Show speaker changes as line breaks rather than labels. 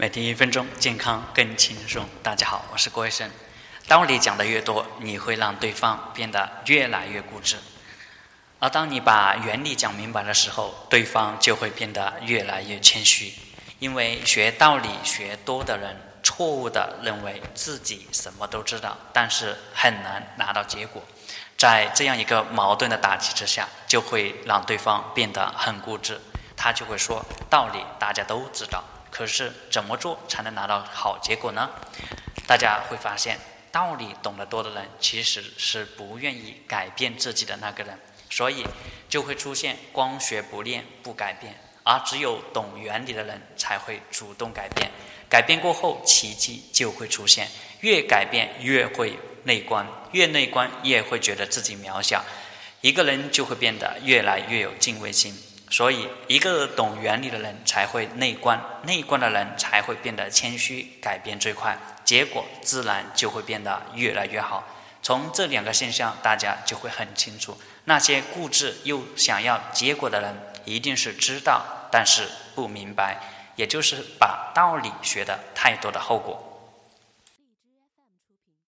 每天一分钟，健康更轻松。大家好，我是郭医生。道理讲的越多，你会让对方变得越来越固执；而当你把原理讲明白的时候，对方就会变得越来越谦虚。因为学道理学多的人，错误的认为自己什么都知道，但是很难拿到结果。在这样一个矛盾的打击之下，就会让对方变得很固执。他就会说道理大家都知道。可是怎么做才能拿到好结果呢？大家会发现，道理懂得多的人其实是不愿意改变自己的那个人，所以就会出现光学不练不改变，而只有懂原理的人才会主动改变。改变过后，奇迹就会出现。越改变越会内观，越内观越会觉得自己渺小，一个人就会变得越来越有敬畏心。所以，一个懂原理的人才会内观，内观的人才会变得谦虚，改变最快，结果自然就会变得越来越好。从这两个现象，大家就会很清楚：那些固执又想要结果的人，一定是知道但是不明白，也就是把道理学的太多的后果。